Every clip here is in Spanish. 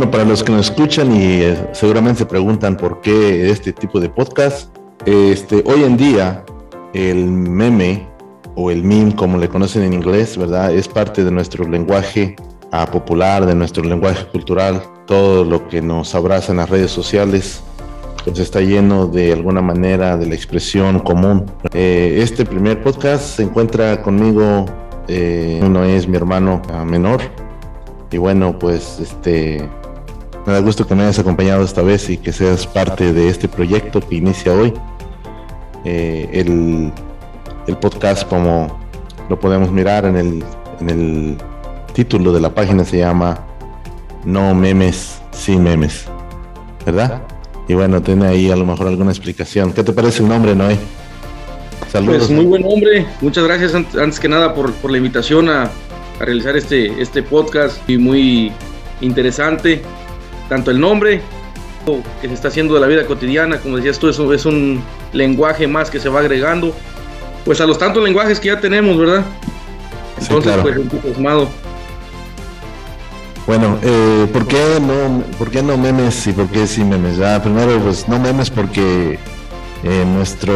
Bueno, para los que nos escuchan y eh, seguramente se preguntan por qué este tipo de podcast, este, hoy en día el meme o el meme, como le conocen en inglés, ¿verdad? Es parte de nuestro lenguaje ah, popular, de nuestro lenguaje cultural, todo lo que nos abraza en las redes sociales, pues está lleno de alguna manera de la expresión común. Eh, este primer podcast se encuentra conmigo, eh, uno es mi hermano menor, y bueno, pues este, me da gusto que me hayas acompañado esta vez y que seas parte de este proyecto que inicia hoy. Eh, el, podcast, como lo podemos mirar en el, en el título de la página, se llama No memes, sin memes, ¿verdad? Y bueno, tiene ahí a lo mejor alguna explicación. ¿Qué te parece el nombre, Noé? Saludos. Pues muy buen nombre. Muchas gracias antes que nada por, por la invitación a, a realizar este, este podcast y muy interesante. Tanto el nombre que se está haciendo de la vida cotidiana, como decías tú, eso es un lenguaje más que se va agregando, pues a los tantos lenguajes que ya tenemos, ¿verdad? Entonces, pues entusiasmado. Bueno, eh, ¿por, qué no, ¿por qué no memes y por qué sí memes? Ya, primero, pues no memes porque eh, nuestro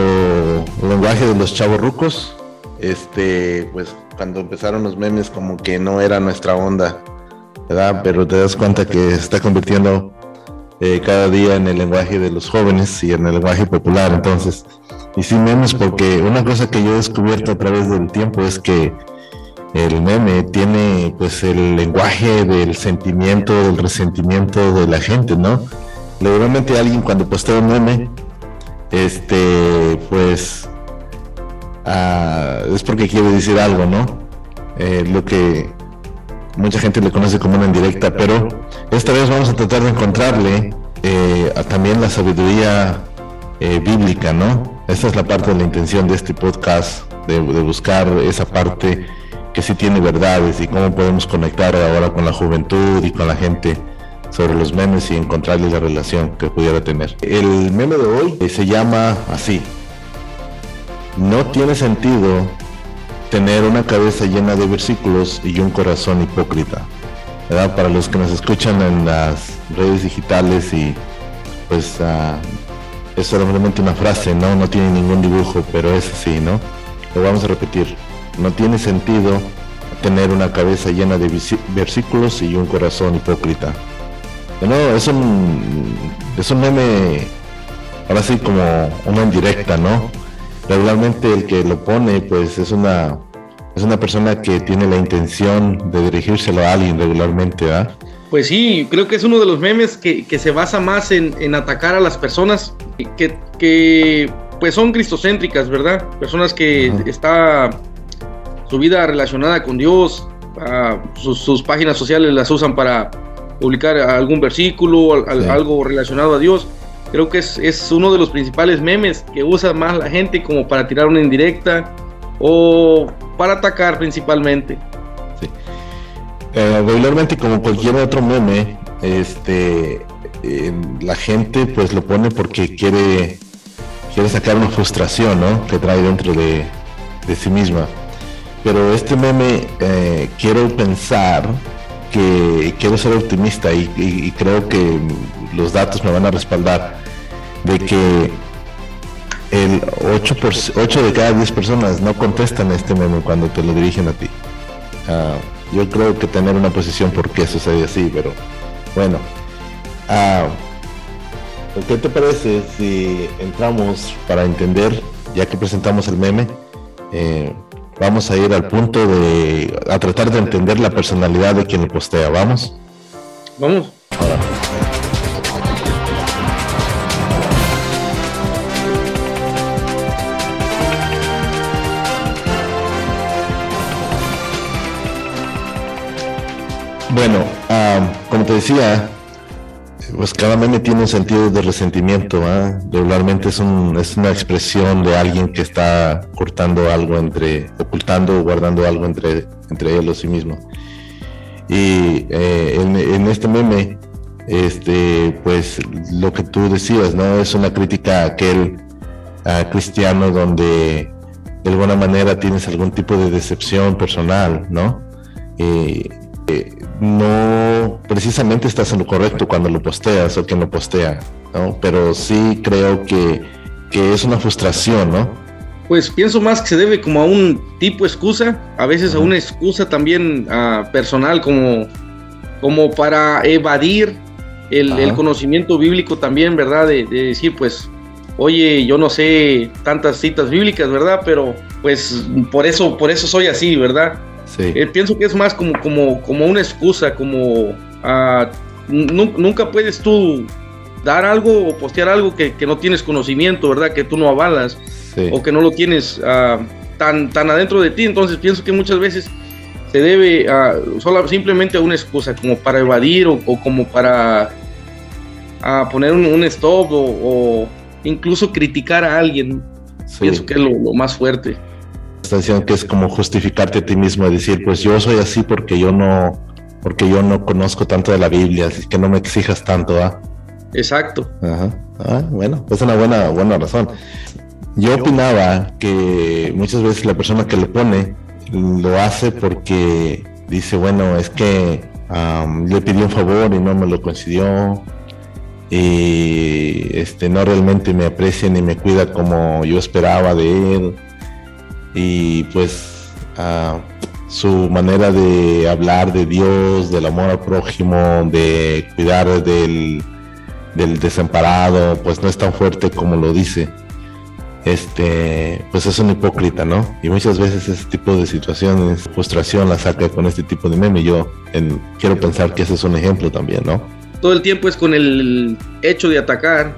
lenguaje de los chavos rucos, este, pues cuando empezaron los memes como que no era nuestra onda, Pero te das cuenta que se está convirtiendo eh, cada día en el lenguaje de los jóvenes y en el lenguaje popular. Entonces, y sin memes, porque una cosa que yo he descubierto a través del tiempo es que el meme tiene pues el lenguaje del sentimiento, del resentimiento de la gente, ¿no? Normalmente alguien cuando postea un meme, este, pues Ah, es porque quiere decir algo, ¿no? Eh, lo que mucha gente le conoce como una indirecta, pero esta vez vamos a tratar de encontrarle eh, también la sabiduría eh, bíblica, ¿no? Esta es la parte de la intención de este podcast, de, buscar esa parte que sí tiene verdades y cómo podemos conectar ahora con la juventud y con la gente sobre los memes y encontrarle la relación que pudiera tener. El meme de hoy se llama así, no tiene sentido tener una cabeza llena de versículos y un corazón hipócrita. Para los que nos escuchan en las redes digitales y pues uh, es solamente una frase, ¿no? No tiene ningún dibujo, pero es así, ¿no? Lo vamos a repetir. No tiene sentido tener una cabeza llena de versículos y un corazón hipócrita. No, es un, es un meme, ahora sí como una indirecta, ¿no? Regularmente el que lo pone pues es una es una persona que tiene la intención de dirigírselo a alguien regularmente, ¿verdad? Pues sí, creo que es uno de los memes que, se basa más en, atacar a las personas que, que, pues son cristocéntricas, ¿verdad? Personas que está su vida relacionada con Dios, sus, páginas sociales las usan para publicar algún versículo, algo relacionado a Dios creo que es, uno de los principales memes que usa más la gente como para tirar una indirecta o para atacar principalmente. Sí. Eh, regularmente como cualquier otro meme, este, la gente pues lo pone porque quiere, quiere sacar una frustración, ¿no? Que trae dentro de, sí misma. Pero este meme eh, quiero pensar que quiero ser optimista y, creo que los datos me van a respaldar de que el 8, por, 8 de cada 10 personas no contestan este meme cuando te lo dirigen a ti. Ah, yo creo que tener una posición por qué sucede así, pero bueno. Uh, ¿Qué te parece si entramos para entender, ya que presentamos el meme, eh, vamos a ir al punto de, a tratar de entender la personalidad de quien lo postea, ¿vamos? Vamos. Bueno, como te decía, pues cada meme tiene un sentido de resentimiento. Regularmente es, es una expresión de alguien que está cortando algo entre, ocultando o guardando algo entre, él o sí mismo. Y eh, en, este meme, este, pues lo que tú decías, ¿no? Es una crítica a aquel cristiano donde de alguna manera tienes algún tipo de decepción personal, ¿no? no no precisamente estás en lo correcto cuando lo posteas o quien lo postea, ¿no? Pero sí creo que, que es una frustración, ¿no? Pues pienso más que se debe como a un tipo excusa, a veces a una excusa también uh, personal, como, como para evadir el, conocimiento bíblico también, ¿verdad? De, de, decir, pues, oye, yo no sé tantas citas bíblicas, ¿verdad? Pero pues por eso, por eso soy así, ¿verdad? Sí. Eh, pienso que es más como, como, como una excusa, como uh, nunca puedes tú dar algo o postear algo que, que, no tienes conocimiento, ¿verdad? Que tú no avalas sí. o que no lo tienes uh, tan, tan adentro de ti. Entonces pienso que muchas veces se debe uh, solo, simplemente a una excusa, como para evadir o, o como para poner un, un stop o, o, incluso criticar a alguien. Sí. Pienso que es lo, lo más fuerte está diciendo que es como justificarte a ti mismo, decir, pues yo soy así porque yo no, porque yo no conozco tanto de la Biblia, así que no me exijas tanto, ¿ah? Exacto. Ajá. Ah, bueno, es una buena, buena razón. Yo opinaba que muchas veces la persona que le pone lo hace porque dice, bueno, es que um, le pidió un favor y no me lo concedió y este no realmente me aprecia ni me cuida como yo esperaba de él y pues uh, su manera de hablar de Dios, del amor al prójimo, de cuidar del, del desamparado, pues no es tan fuerte como lo dice. Este, pues es un hipócrita, ¿no? Y muchas veces ese tipo de situaciones, frustración la saca con este tipo de meme. Yo en, quiero pensar que ese es un ejemplo también, ¿no? Todo el tiempo es con el hecho de atacar,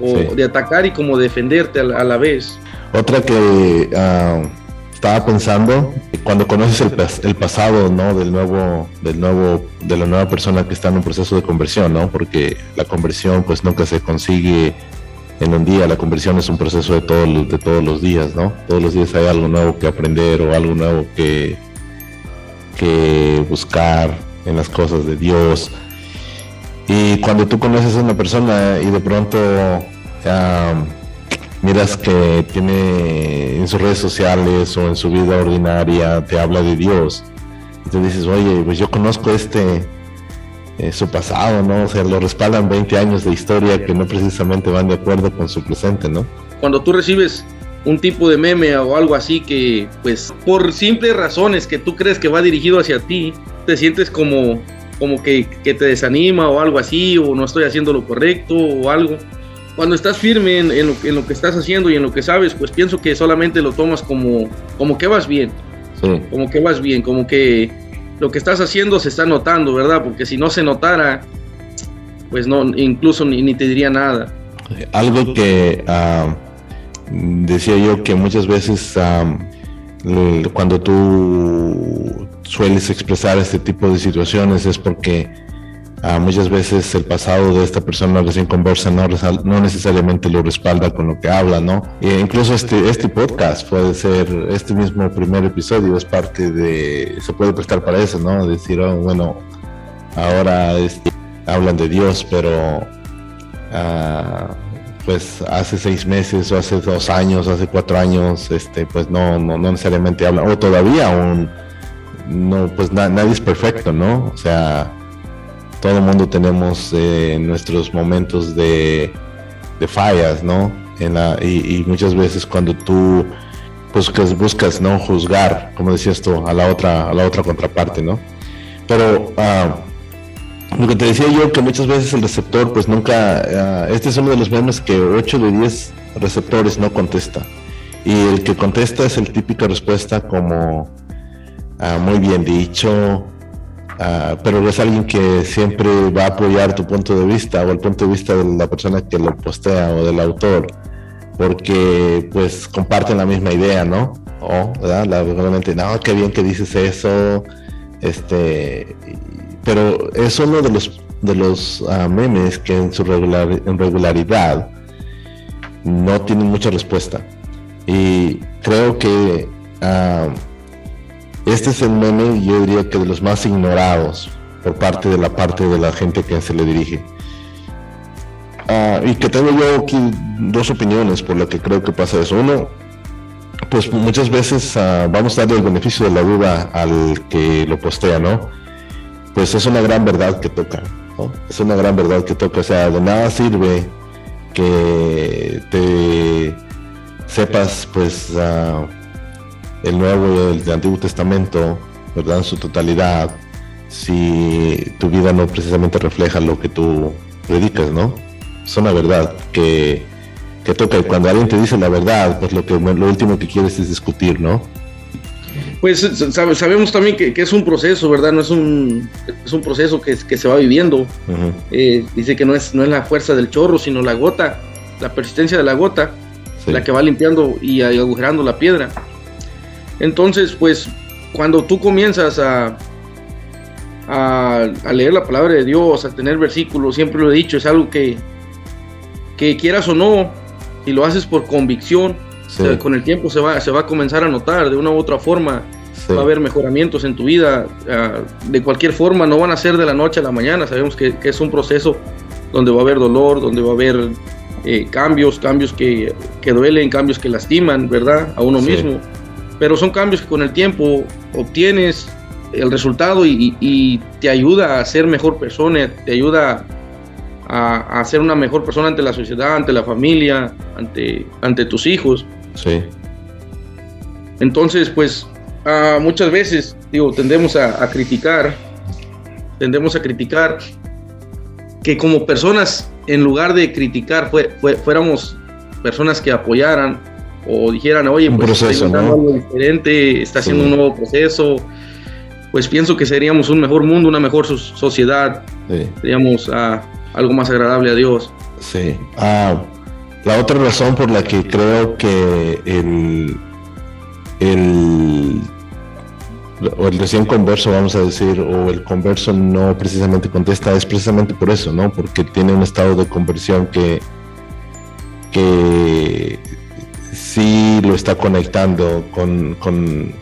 o sí. de atacar y como defenderte a la, a la vez. Otra que uh, estaba pensando cuando conoces el, pasado, ¿no? Del nuevo, del nuevo, de la nueva persona que está en un proceso de conversión, ¿no? Porque la conversión, pues nunca se consigue en un día. La conversión es un proceso de todos de todos los días, ¿no? Todos los días hay algo nuevo que aprender o algo nuevo que que buscar en las cosas de Dios. Y cuando tú conoces a una persona y de pronto um, miras que tiene en sus redes sociales o en su vida ordinaria, te habla de Dios, y dices, oye, pues yo conozco este, eh, su pasado, ¿no? O sea, lo respaldan 20 años de historia que no precisamente van de acuerdo con su presente, ¿no? Cuando tú recibes un tipo de meme o algo así que, pues, por simples razones que tú crees que va dirigido hacia ti, te sientes como, como que, que te desanima o algo así, o no estoy haciendo lo correcto o algo cuando estás firme en, en, lo, en, lo, que estás haciendo y en lo que sabes, pues pienso que solamente lo tomas como, como que vas bien. Sí. Como que vas bien, como que lo que estás haciendo se está notando, ¿verdad? Porque si no se notara, pues no, incluso ni, ni te diría nada. Algo que uh, decía yo que muchas veces cuando tú sueles expresar este tipo de situaciones es porque Uh, muchas veces el pasado de esta persona recién conversa no, no necesariamente lo respalda con lo que habla, ¿no? E incluso este, este podcast puede ser, este mismo primer episodio es parte de, se puede prestar para eso, ¿no? Decir, oh, bueno, ahora hablan de Dios, pero uh, pues hace seis meses o hace dos años, hace cuatro años, este, pues no, no, no necesariamente hablan, o todavía aún, no, pues na nadie es perfecto, ¿no? O sea, todo el mundo tenemos eh, nuestros momentos de, de, fallas, ¿no? En la, y, y, muchas veces cuando tú buscas, buscas, ¿no? Juzgar, como decías tú, a la otra, a la otra contraparte, ¿no? Pero uh, lo que te decía yo, que muchas veces el receptor, pues nunca, uh, este es uno de los memes que 8 de 10 receptores no contesta. Y el que contesta es el típica respuesta como, uh, muy bien dicho, Uh, pero es alguien que siempre va a apoyar tu punto de vista o el punto de vista de la persona que lo postea o del autor, porque pues comparten la misma idea, ¿no? O, ¿verdad? Realmente, no, qué bien que dices eso, este, pero es uno de los de los uh, memes que en su regular, en regularidad no tienen mucha respuesta y creo que uh, este es el meme, yo diría que de los más ignorados por parte de la parte de la gente que se le dirige. Uh, y que tengo yo aquí dos opiniones por lo que creo que pasa eso. Uno, pues muchas veces uh, vamos a darle el beneficio de la duda al que lo postea, ¿no? pues es una gran verdad que toca. Es una gran verdad que toca, o sea, de nada sirve que te sepas pues el Nuevo y el Antiguo Testamento, ¿verdad? En su totalidad, si tu vida no precisamente refleja lo que tú predicas, ¿no? Es una verdad que, que toca y cuando alguien te dice la verdad, pues lo, que, lo último que quieres es discutir, ¿no? Pues sabemos también que, es un proceso, ¿verdad? No es un, es un proceso que, que se va viviendo. Eh, dice que no es, no es la fuerza del chorro, sino la gota, la persistencia de la gota, la que va limpiando y agujerando la piedra. Entonces, pues, cuando tú comienzas a, a, leer la palabra de Dios, a tener versículos, siempre lo he dicho, es algo que, que quieras o no, si lo haces por convicción, con el tiempo se va, se va a comenzar a notar de una u otra forma. Va a haber mejoramientos en tu vida. Ah, de cualquier forma, no van a ser de la noche a la mañana. Sabemos que, es un proceso donde va a haber dolor, donde va a haber eh, cambios, cambios que, que, duelen, cambios que lastiman, ¿verdad? A uno mismo. Pero son cambios que con el tiempo obtienes el resultado y, te ayuda a ser mejor persona, te ayuda a, a, ser una mejor persona ante la sociedad, ante la familia, ante, ante tus hijos. Sí. Entonces, pues ah, muchas veces, digo, tendemos a, criticar, tendemos a criticar que como personas, en lugar de criticar, fuéramos personas que apoyaran o dijeran, oye, pues proceso, ¿no? algo diferente, está haciendo un nuevo proceso, pues pienso que seríamos un mejor mundo, una mejor sociedad, seríamos ah, algo más agradable a Dios. Sí. Ah, la otra razón por la que creo que el, el, o el recién converso, vamos a decir, o el converso no precisamente contesta, es precisamente por eso, ¿no? Porque tiene un estado de conversión que, que sí lo está conectando con, con,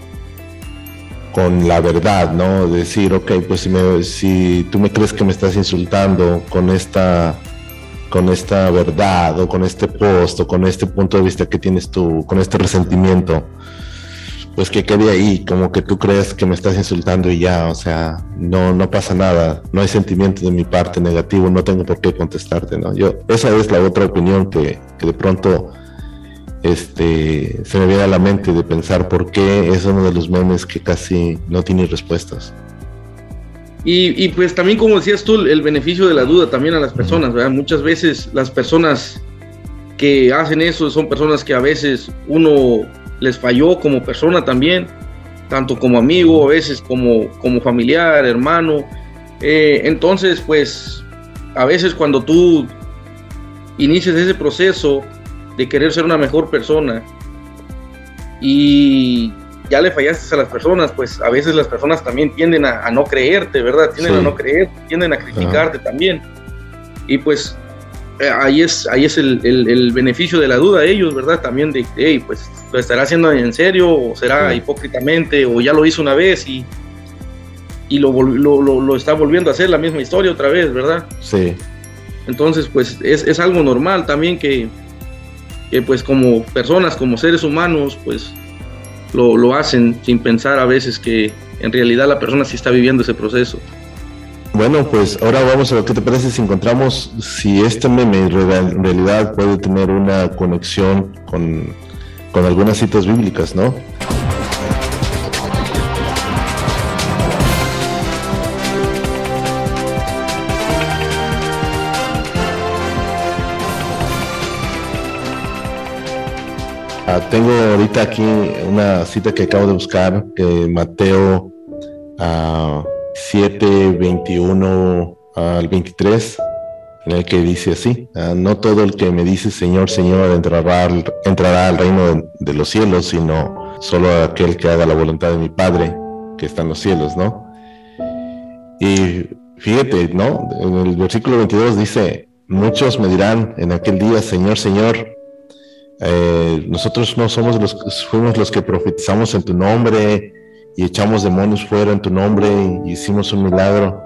con la verdad, ¿no? Decir, ok, pues si, me, si tú me crees que me estás insultando con esta con esta verdad o con este post o con este punto de vista que tienes tú, con este resentimiento, pues que quede ahí, como que tú crees que me estás insultando y ya, o sea, no, no pasa nada, no hay sentimiento de mi parte negativo, no tengo por qué contestarte, ¿no? Yo, esa es la otra opinión que, que de pronto este, se me viene a la mente de pensar por qué es uno de los memes que casi no tiene respuestas. Y, pues también, como decías tú, el beneficio de la duda también a las personas, ¿verdad? Muchas veces las personas que hacen eso son personas que a veces uno les falló como persona también, tanto como amigo, a veces como, como familiar, hermano. Eh, entonces, pues, a veces cuando tú inicias ese proceso de querer ser una mejor persona y ya le fallaste a las personas, pues a veces las personas también tienden a, no creerte, ¿verdad? Tienden a no creer, tienden a criticarte también. Y pues eh, ahí es, ahí es el, beneficio de la duda de ellos, ¿verdad? También de, hey, pues lo estará haciendo en serio o será hipócritamente o ya lo hizo una vez y, y lo, lo, lo, está volviendo a hacer la misma historia otra vez, ¿verdad? Sí. Entonces, pues es, es algo normal también que, que pues como personas, como seres humanos, pues lo, hacen sin pensar a veces que en realidad la persona sí está viviendo ese proceso. Bueno, pues ahora vamos a lo que te parece si encontramos si este meme en realidad puede tener una conexión con, con algunas citas bíblicas, ¿no? Ah, tengo ahorita aquí una cita que acabo de buscar, que Mateo 7, 21 al 23, en el que dice así, ah, no todo el que me dice Señor, Señor entrará al, reino de, los cielos, sino solo aquel que haga la voluntad de mi Padre que está en los cielos, ¿no? Y fíjate, ¿no? En el versículo 22 dice, muchos me dirán en aquel día, Señor, Señor, eh, nosotros no somos los fuimos los que profetizamos en tu nombre y echamos demonios fuera en tu nombre y hicimos un milagro.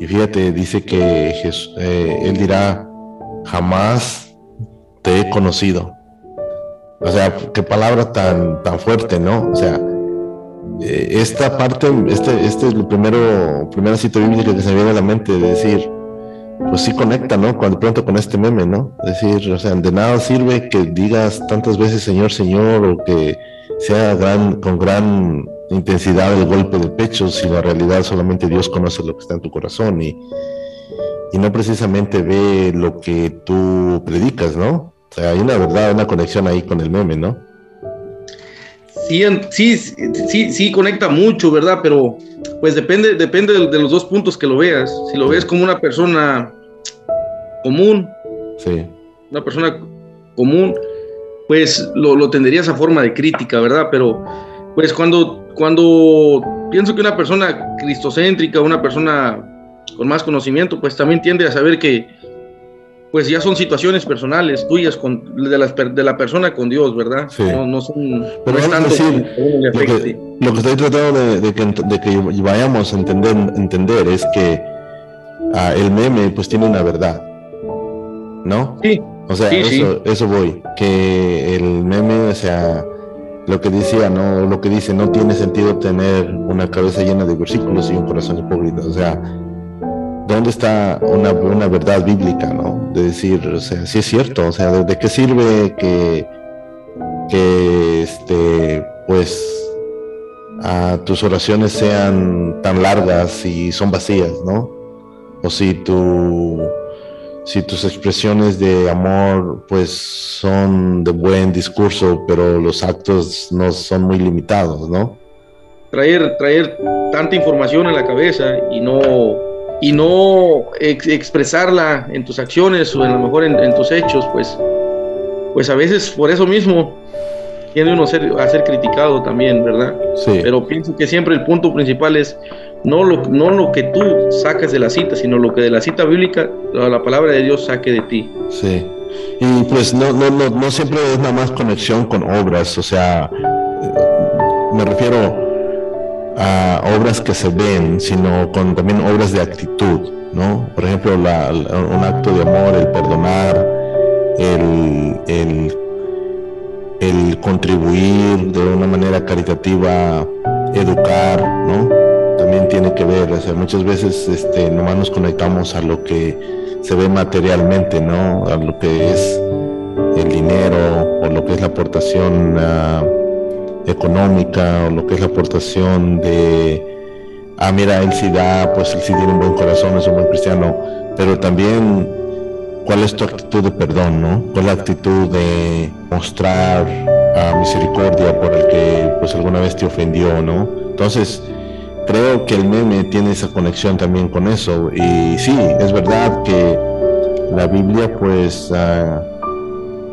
Y fíjate, dice que eh, él dirá, jamás te he conocido. O sea, qué palabra tan, tan fuerte, ¿no? O sea, eh, esta parte, este, este es lo primero, primera cita bíblica que se me viene a la mente, de decir, pues sí conecta, ¿no? Cuando pronto con este meme, ¿no? Es decir, o sea, de nada sirve que digas tantas veces Señor, Señor, o que sea gran, con gran intensidad el golpe de pecho, si en realidad solamente Dios conoce lo que está en tu corazón y, y no precisamente ve lo que tú predicas, ¿no? O sea, hay una verdad, una conexión ahí con el meme, ¿no? Sí, sí, sí, sí conecta mucho, ¿verdad? Pero pues depende, depende de, los dos puntos que lo veas. Si lo ves como una persona común, sí. una persona común, pues lo, lo tendrías a forma de crítica, ¿verdad? Pero pues cuando, cuando pienso que una persona cristocéntrica, una persona con más conocimiento, pues también tiende a saber que pues ya son situaciones personales tuyas con, de, la, de la persona con Dios, ¿verdad? Sí. No, no son Pero no es tanto decir, lo, que, lo que estoy tratando de, de que, de que vayamos a entender, entender es que ah, el meme pues tiene una verdad, ¿no? Sí, O sea, Sí, sí. eso, eso voy, que el meme, o sea, lo que decía, no, lo que dice, no tiene sentido tener una cabeza llena de versículos y un corazón hipócrita. O sea, ¿dónde está una, una verdad bíblica, no? De decir, o sea, sí es cierto, o sea, ¿de, de qué sirve que, que este, pues, tus oraciones sean tan largas y son vacías, ¿no? O si tu si tus expresiones de amor pues son de buen discurso, pero los actos no son muy limitados, ¿no? traer, traer tanta información en la cabeza y no, y no ex- expresarla en tus acciones o a lo mejor en, en tus hechos, pues, pues a veces por eso mismo tiene uno ser, a ser criticado también, ¿verdad? Sí. Pero pienso que siempre el punto principal es no lo, no lo que tú sacas de la cita, sino lo que de la cita bíblica, la, la palabra de Dios saque de ti. Sí. Y pues no, no, no, no siempre es nada más conexión con obras, o sea, me refiero a obras que se ven, sino con también obras de actitud, ¿no? Por ejemplo, un acto de amor, el perdonar, el, contribuir de una manera caritativa, educar, ¿no? También tiene que ver, o sea, muchas veces este, nomás nos conectamos a lo que se ve materialmente, ¿no? A lo que es el dinero o lo que es la aportación ah, económica o lo que es la aportación de, ah, mira, él sí da, pues él sí tiene un buen corazón, es un buen cristiano, pero también cuál es tu actitud de perdón, ¿no? ¿Cuál actitud de mostrar ah, misericordia por el que pues alguna vez te ofendió, ¿no? Entonces, creo que el meme tiene esa conexión también con eso. Y sí, es verdad que la Biblia pues ah,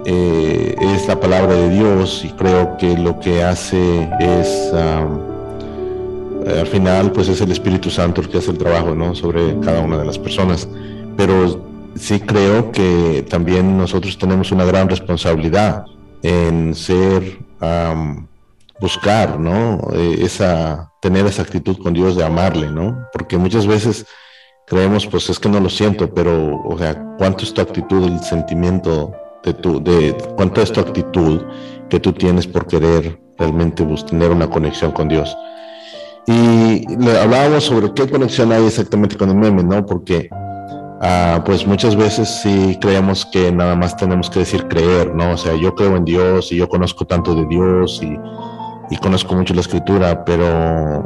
eh, es la palabra de Dios y creo que lo que hace es, eh, al final pues es el Espíritu Santo el que hace el trabajo, ¿no? Sobre cada una de las personas. Pero sí creo que también nosotros tenemos una gran responsabilidad en ser, am, buscar, ¿no? Eh, esa, tener esa actitud con Dios de amarle, ¿no? Porque muchas veces creemos, pues es que no lo siento, pero, o sea, ¿cuánto es tu actitud, el sentimiento de tu, de, cuánto es tu actitud que tú tienes por querer realmente tener una conexión con Dios? Y hablábamos sobre qué conexión hay exactamente con el meme, ¿no? Porque Ah, pues muchas veces sí creemos que nada más tenemos que decir creer, ¿no? O sea, yo creo en Dios y yo conozco tanto de Dios y, y conozco mucho la escritura, pero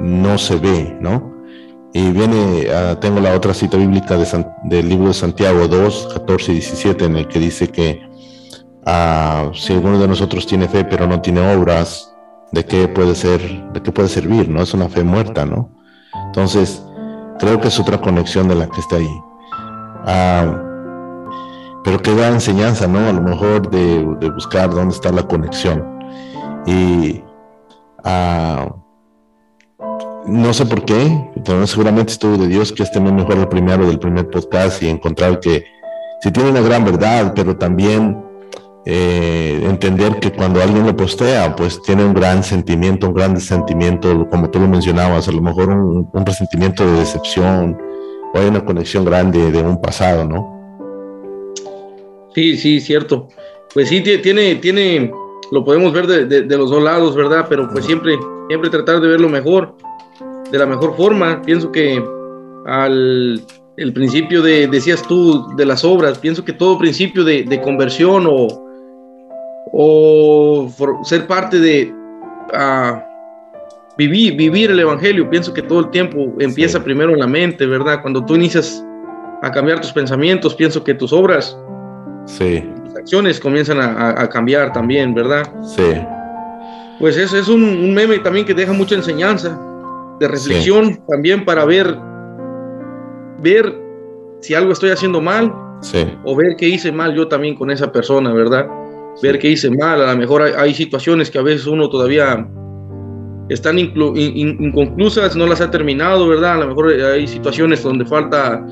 no se ve, ¿no? Y viene, ah, tengo la otra cita bíblica de San- del libro de Santiago 2, 14 y 17, en el que dice que ah, si alguno de nosotros tiene fe pero no tiene obras, ¿de qué puede ser, de qué puede servir, no? Es una fe muerta, ¿no? Entonces, creo que es otra conexión de la que está ahí. Ah, pero que da enseñanza, ¿no? A lo mejor de, de buscar dónde está la conexión. Y no sé por qué, pero seguramente estuvo de Dios que este meme fuera el primero del primer podcast y encontrar que si tiene una gran verdad, pero también eh, entender que cuando alguien lo postea, pues tiene un gran sentimiento, un gran sentimiento, como tú lo mencionabas, a lo mejor un, un resentimiento de decepción, o hay una conexión grande de un pasado, ¿no? Sí, sí, cierto. Pues sí, tie- tiene, tiene, lo podemos ver de, de- de los dos lados, ¿verdad? Pero pues siempre, siempre tratar de ver lo mejor, de la mejor forma. Pienso que al el principio de, decías tú, de las obras, pienso que todo principio de, conversión o, o ser parte de ah, vivir, vivir el Evangelio, pienso que todo el tiempo empieza primero en la mente, ¿verdad? Cuando tú inicias a cambiar tus pensamientos, pienso que tus obras, sí. tus acciones comienzan a, cambiar también, ¿verdad? Sí. Pues eso es un, meme también que deja mucha enseñanza, de reflexión también para ver ver si algo estoy haciendo mal o ver qué hice mal yo también con esa persona, ¿verdad? Ver qué hice mal, a lo mejor hay, situaciones que a veces uno todavía están inconclusas, no las ha terminado, ¿verdad? A lo mejor hay situaciones donde falta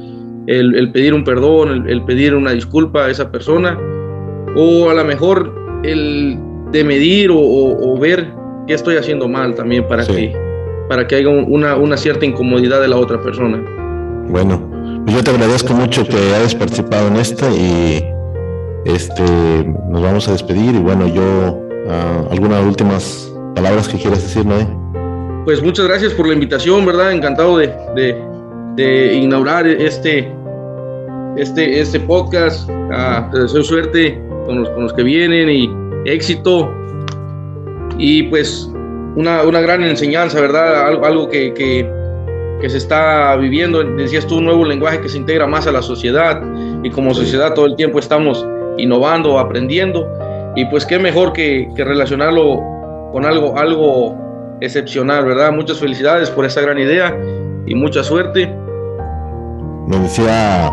el, pedir un perdón, el, pedir una disculpa a esa persona, o a lo mejor el de medir o, ver qué estoy haciendo mal también para que para que haya una, una cierta incomodidad de la otra persona. Bueno, pues yo te agradezco mucho que hayas participado en esto y este nos vamos a despedir y bueno, yo ah, algunas últimas palabras que quieras decir, Noé. Pues muchas gracias por la invitación, ¿verdad? Encantado de, de, inaugurar este, este, este podcast. Ah, te deseo suerte con los, con los que vienen y éxito. Y pues una, una gran enseñanza, ¿verdad? Algo, algo que, que que se está viviendo, decías tú, un nuevo lenguaje que se integra más a la sociedad y como sociedad todo el tiempo estamos innovando, aprendiendo y pues qué mejor que, relacionarlo con algo, algo excepcional, ¿verdad? Muchas felicidades por esa gran idea y mucha suerte. Me decía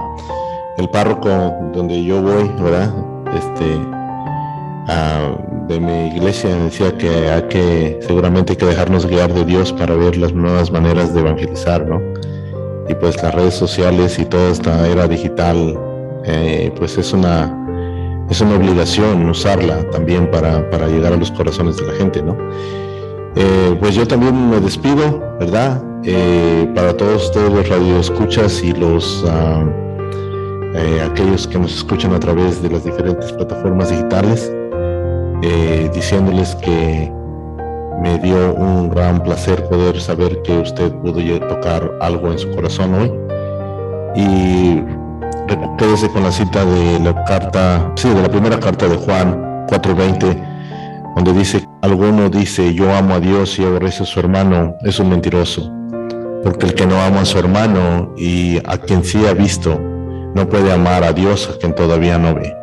el párroco donde yo voy, ¿verdad? Este, de mi iglesia decía que hay que, seguramente hay que dejarnos guiar de Dios para ver las nuevas maneras de evangelizar, ¿no? Y pues las redes sociales y toda esta era digital, eh, pues es una, es una obligación usarla también para, para, llegar a los corazones de la gente, ¿no? Eh, pues yo también me despido, ¿verdad? Eh, para todos ustedes los radioescuchas y los ah, aquellos que nos escuchan a través de las diferentes plataformas digitales, eh, diciéndoles que me dio un gran placer poder saber que usted pudo tocar algo en su corazón hoy. Y quédese con la cita de la carta, sí, de la primera carta de Juan 4:20, donde dice, alguno dice, yo amo a Dios y aborrece a su hermano, es un mentiroso. Porque el que no ama a su hermano y a quien sí ha visto, no puede amar a Dios a quien todavía no ve.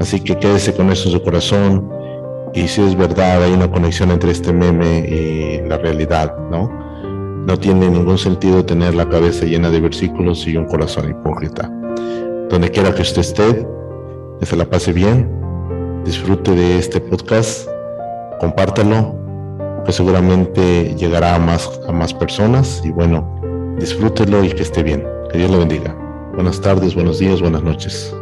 Así que quédese con eso en su corazón y si es verdad, hay una conexión entre este meme y la realidad, ¿no? No tiene ningún sentido tener la cabeza llena de versículos y un corazón hipócrita. Donde quiera que usted esté, que se la pase bien, disfrute de este podcast, compártalo, que seguramente llegará a más, a más personas y bueno, disfrútelo y que esté bien. Que Dios lo bendiga. Buenas tardes, buenos días, buenas noches.